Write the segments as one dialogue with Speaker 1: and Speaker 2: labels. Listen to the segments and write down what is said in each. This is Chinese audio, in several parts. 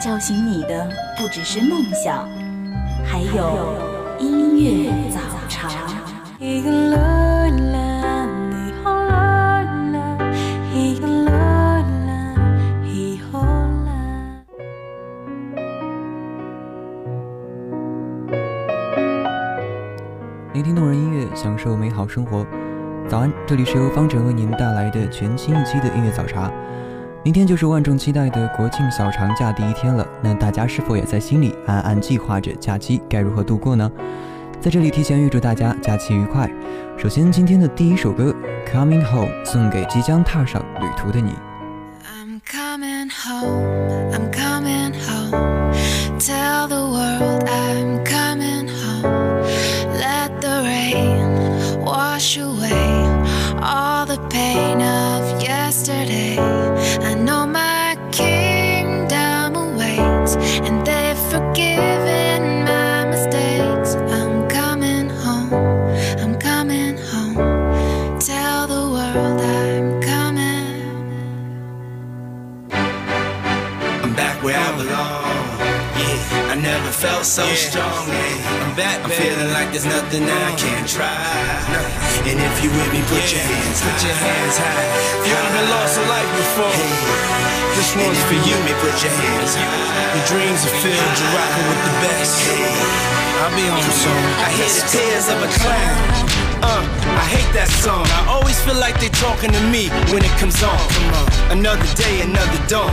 Speaker 1: 叫醒你的不只是梦想，还有音乐早茶。
Speaker 2: 聆听动人音乐，享受美好生活。早安，这里是由方程为您带来的全新一期的音乐早茶。明天就是万众期待的国庆小长假第一天了，那大家是否也在心里暗暗计划着假期该如何度过呢？在这里提前预祝大家假期愉快。首先，今天的第一首歌《Coming Home》送给即将踏上旅途的你。
Speaker 3: Felt so strong. Yeah. I'm back, I'm feeling like there's nothing I can't try. And if you with me, put your hands high. Put your hands high.
Speaker 4: You haven't lost a life before. This
Speaker 3: And
Speaker 4: one's
Speaker 3: if
Speaker 4: for
Speaker 3: you me, put your hands high.
Speaker 4: Your dreams are filled, you're rocking with the best. I'll be home soon.
Speaker 3: I hear the tears of a clown. Uh, I hate that song. I always feel like they're talking to me when it comes on. Come on. Another day, another dawn.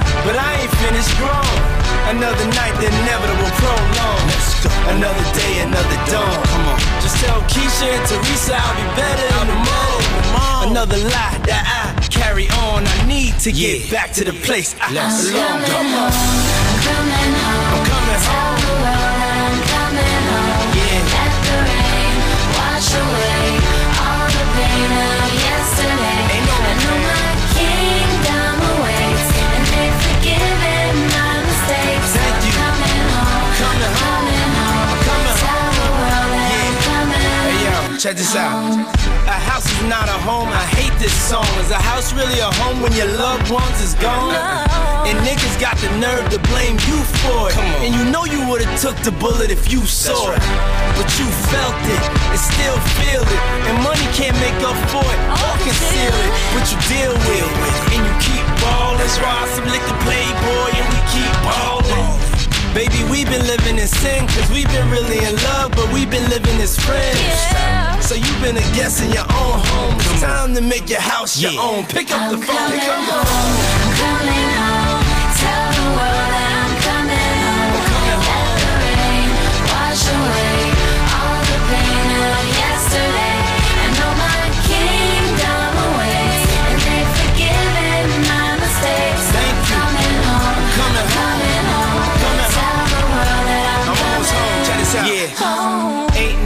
Speaker 3: but I ain't finished grown. Another night, the inevitable prolong. Another day, another dawn. Come on. Just tell Keisha and Teresa I'll be better in the morning. Another lie that I carry on. I need to get back to the place I
Speaker 5: Let's
Speaker 3: belong. Come on.
Speaker 5: I'm coming home.
Speaker 3: I'm coming home. Check this out. A house is not a home. I hate this song. Is a house really a home when your loved ones is gone? And niggas got the nerve to blame you for it. And you know you would've took the bullet if you saw it. But you felt it and still feel it. And money can't make up for it or conceal it. But you deal with it and you keep ballin'. Ride some liquor playboy and we keep ballin'. Baby, we've been living in sin, cause we've been really in love, but we've been living as friends. So you've been a guest in your own home. It's time to make your house your own. Pick up the
Speaker 5: I'm
Speaker 3: phone,
Speaker 5: coming
Speaker 3: pick up the
Speaker 5: home.
Speaker 3: phone.
Speaker 5: I'm coming home. Tell the world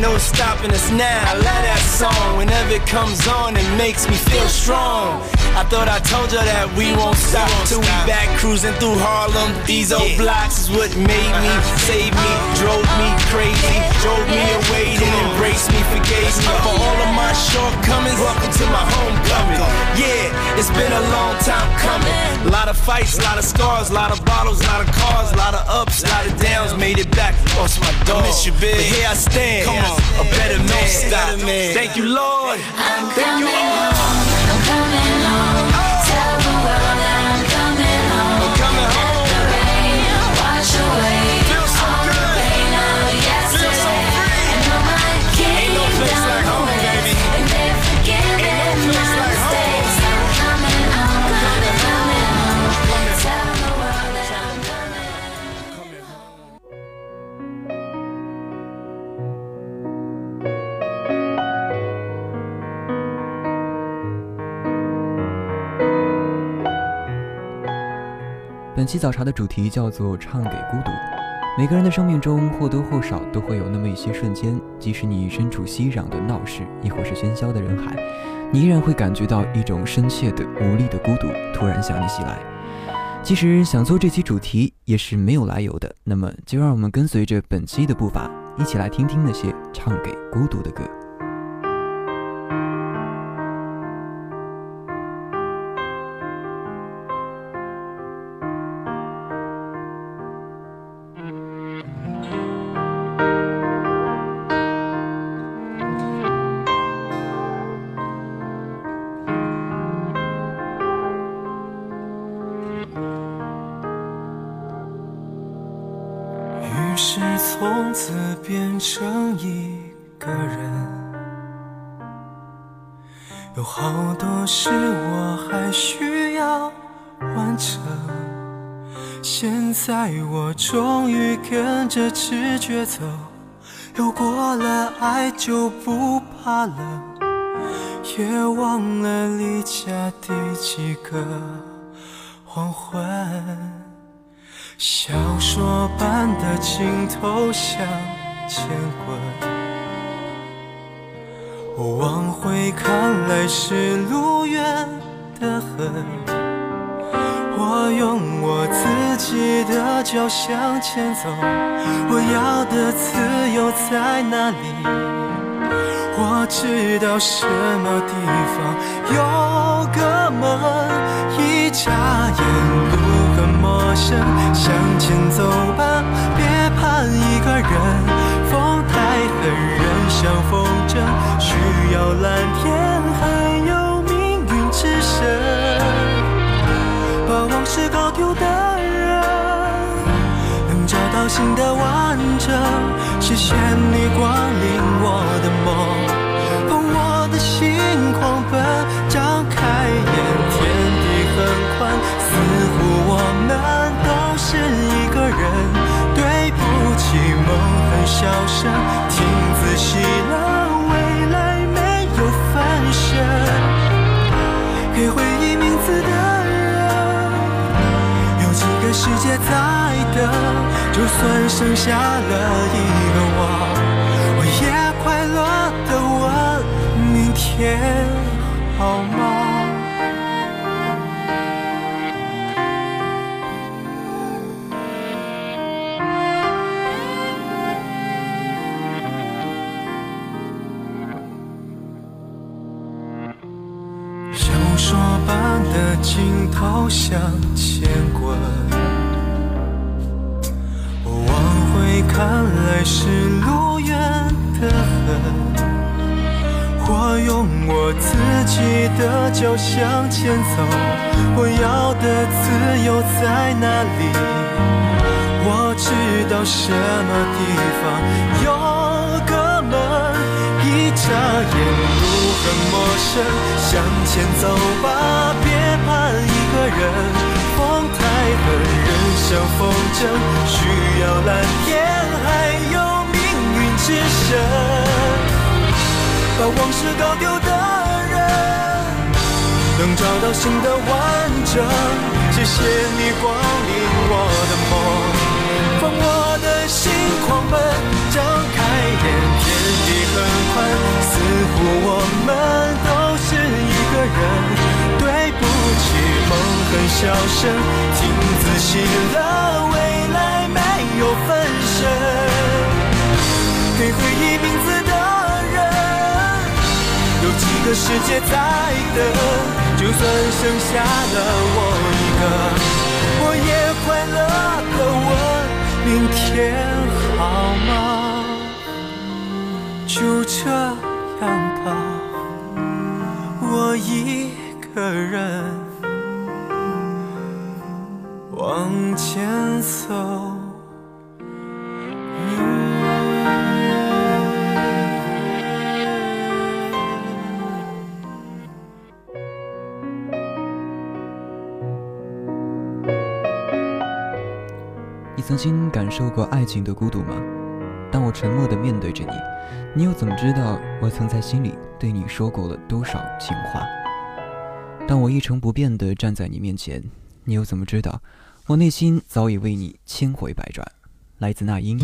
Speaker 3: no stopping us now. I love that song. Whenever it comes on, it makes me feel strong. I thought I told you that we won't stop till we back cruising through Harlem. These old blocks is what made me, saved me, drove me crazy, drove me away, then embraced me, forgave me for all of my shortcomings. Welcome to my homecoming. Yeah, it's been a long time coming. A lot of fights, a lot of scars, a lot of bottles, a lot of cars, a lot of ups, a lot of downs. Made it back, lost my dog.
Speaker 4: miss you, big.
Speaker 3: But here I stand.
Speaker 4: Come on.
Speaker 3: a better man.
Speaker 4: Man.
Speaker 3: Thank you, Lord. Thank you,
Speaker 5: coming
Speaker 3: Lord.
Speaker 5: home. I'm coming home.
Speaker 2: 本期早茶的主题叫做“唱给孤独”。每个人的生命中或多或少都会有那么一些瞬间，即使你身处熙攘的闹市，亦或是喧嚣的人海，你依然会感觉到一种深切的、无力的孤独突然向你袭来。其实想做这期主题也是没有来由的，那么就让我们跟随着本期的步伐，一起来听听那些唱给孤独的歌。
Speaker 4: 于是从此变成一个人，有好多事我还需要完成。现在我终于跟着直觉走，有过了爱就不怕冷，也忘了离家第几个黄昏。小说般的镜头像前滚，往回看来是路远的很。我用我自己的脚向前走，我要的自由在哪里？我知道什么地方有个向前走吧，别怕一个人。风太狠，人像风筝，需要蓝天，还有命运之神。把往事搞丢的人。能找到新的完整。谢谢你光临很小声，听仔细了，未来没有分身。给回忆名字的人。有几个世界在等，就算剩下了一个我，我也快乐的问明天好吗？向前走吧，别怕一个人。风太狠，人像风筝，需要蓝天，还有命运之神。把往事搞丢的人。能找到新的完整。谢谢你光临我的梦，放我的心狂奔，张开眼，天地很宽，似乎我们人。对不起，梦很小声，听仔细了，未来没有分身。给回忆名字的人。有几个世界在等，就算剩下了我一个，我也快乐的问明天好吗？就这样吧，我一个人往前走。
Speaker 2: 你曾经感受过爱情的孤独吗？当我沉默地面对着你，你又怎么知道我曾在心里对你说过了多少情话？当我一成不变地站在你面前，你又怎么知道我内心早已为你千回百转？来自那英，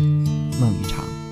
Speaker 2: 梦一场。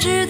Speaker 6: 知道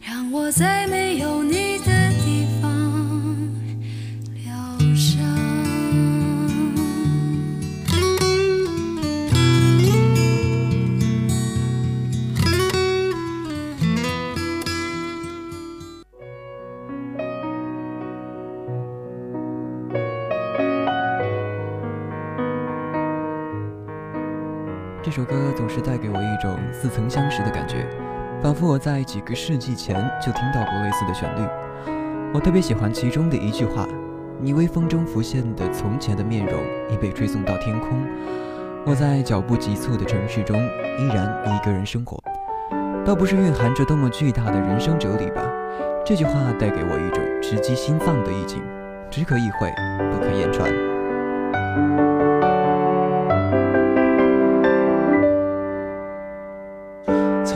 Speaker 6: 让我再没有
Speaker 2: 似曾相识的感觉，仿佛我在几个世纪前就听到过类似的旋律。我特别喜欢其中的一句话：“你微风中浮现的从前的面容已被吹送到天空。”我在脚步急促的城市中依然一个人生活，倒不是蕴含着多么巨大的人生哲理吧。这句话带给我一种直击心脏的意境，只可意会，不可言传。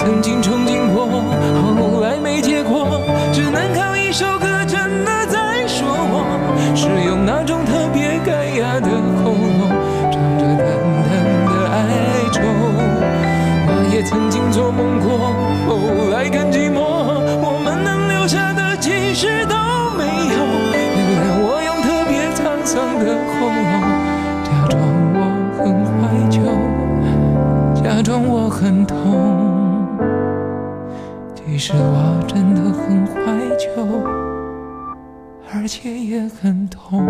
Speaker 7: 曾经憧憬过，后来没结果，只能靠一首歌实我真的很怀旧，而且也很痛。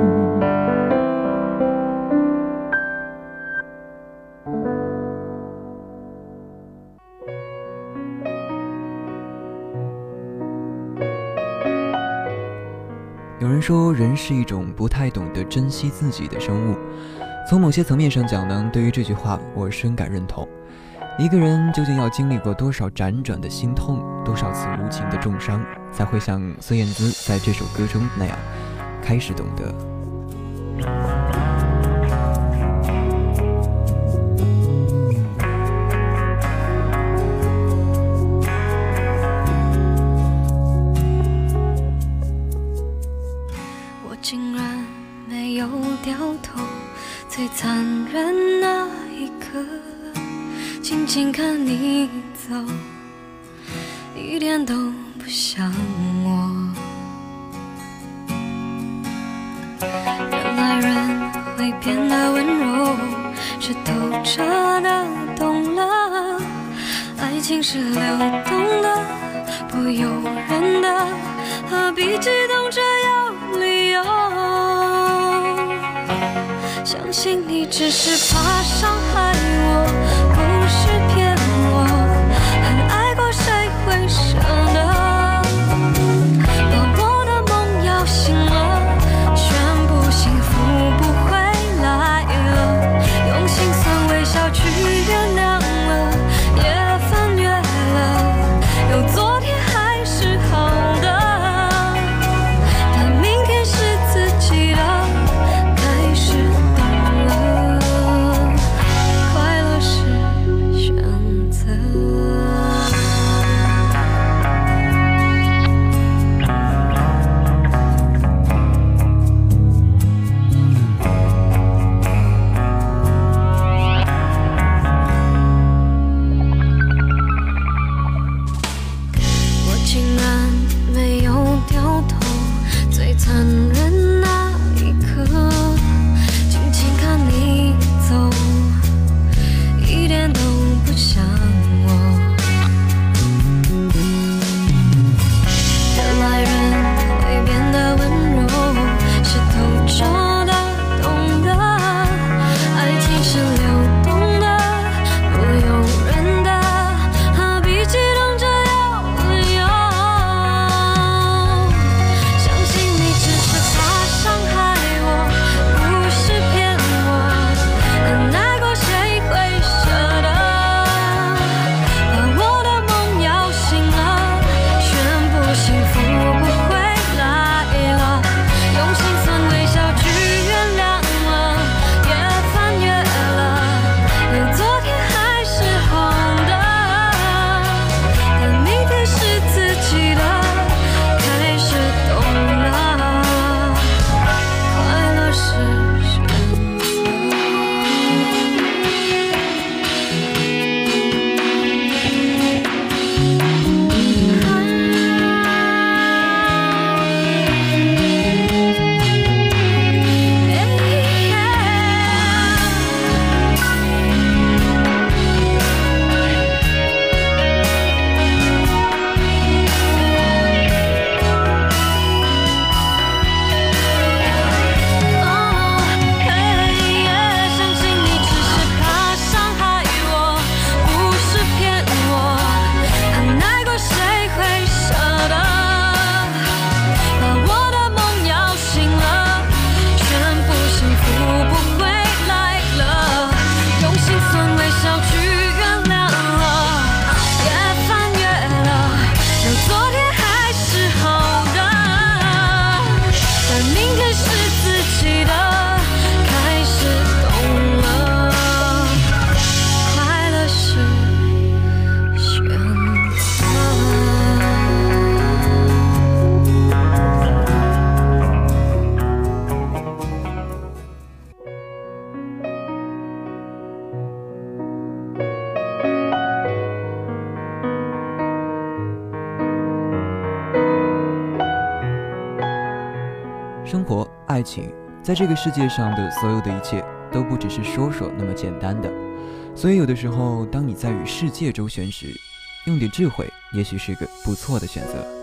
Speaker 2: 有人说，人是一种不太懂得珍惜自己的生物。从某些层面上讲呢，对于这句话，我深感认同。一个人究竟要经历过多少辗转的心痛，多少次无情的重伤，才会像孙燕姿在这首歌中那样，开始懂得？
Speaker 6: 我竟然没有掉头，最残忍那一刻，静静看你走，一点都不像我。原来人会变得温柔，是透彻的懂了，爱情是流动的，不由人的，何必激动着要理由？相信你只是怕伤害
Speaker 8: 在这个世界上的所有的一切都不只是说说那么简单的。所以有的时候当你在与世界周旋时用点智慧也许是个不错的选择。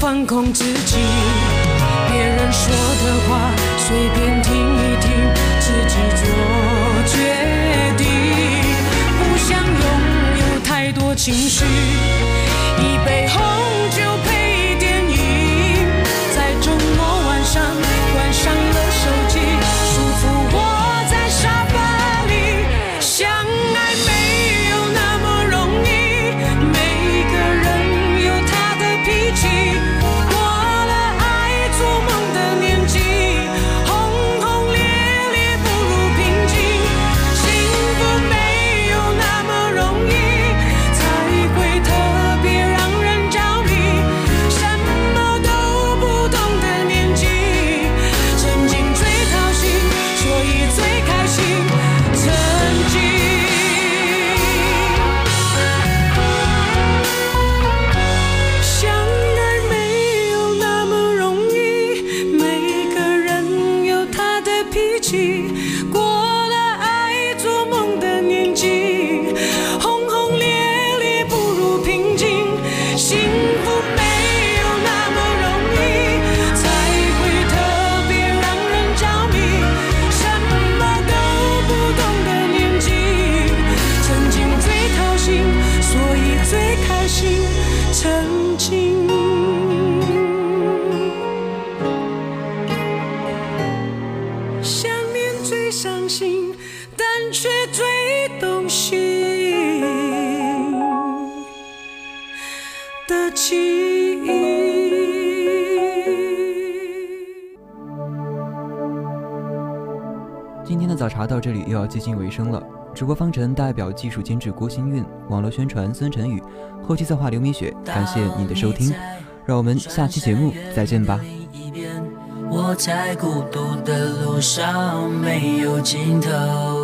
Speaker 9: 放空自己别人说的话随便听一听自己做决定不想拥有太多情绪。
Speaker 8: 今天的早茶到这里又要接近尾声了。
Speaker 2: 直播方程代表技术监制郭新运，网络宣传孙晨宇，后期策划刘明雪。感谢你的收听，让我们下期节目再见吧。
Speaker 10: 我在孤独的路上没有尽头。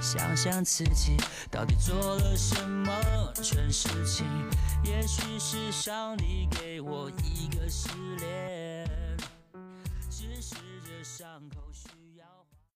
Speaker 10: 想想自己到底做了什么蠢事情。也许是上帝给我一个试炼，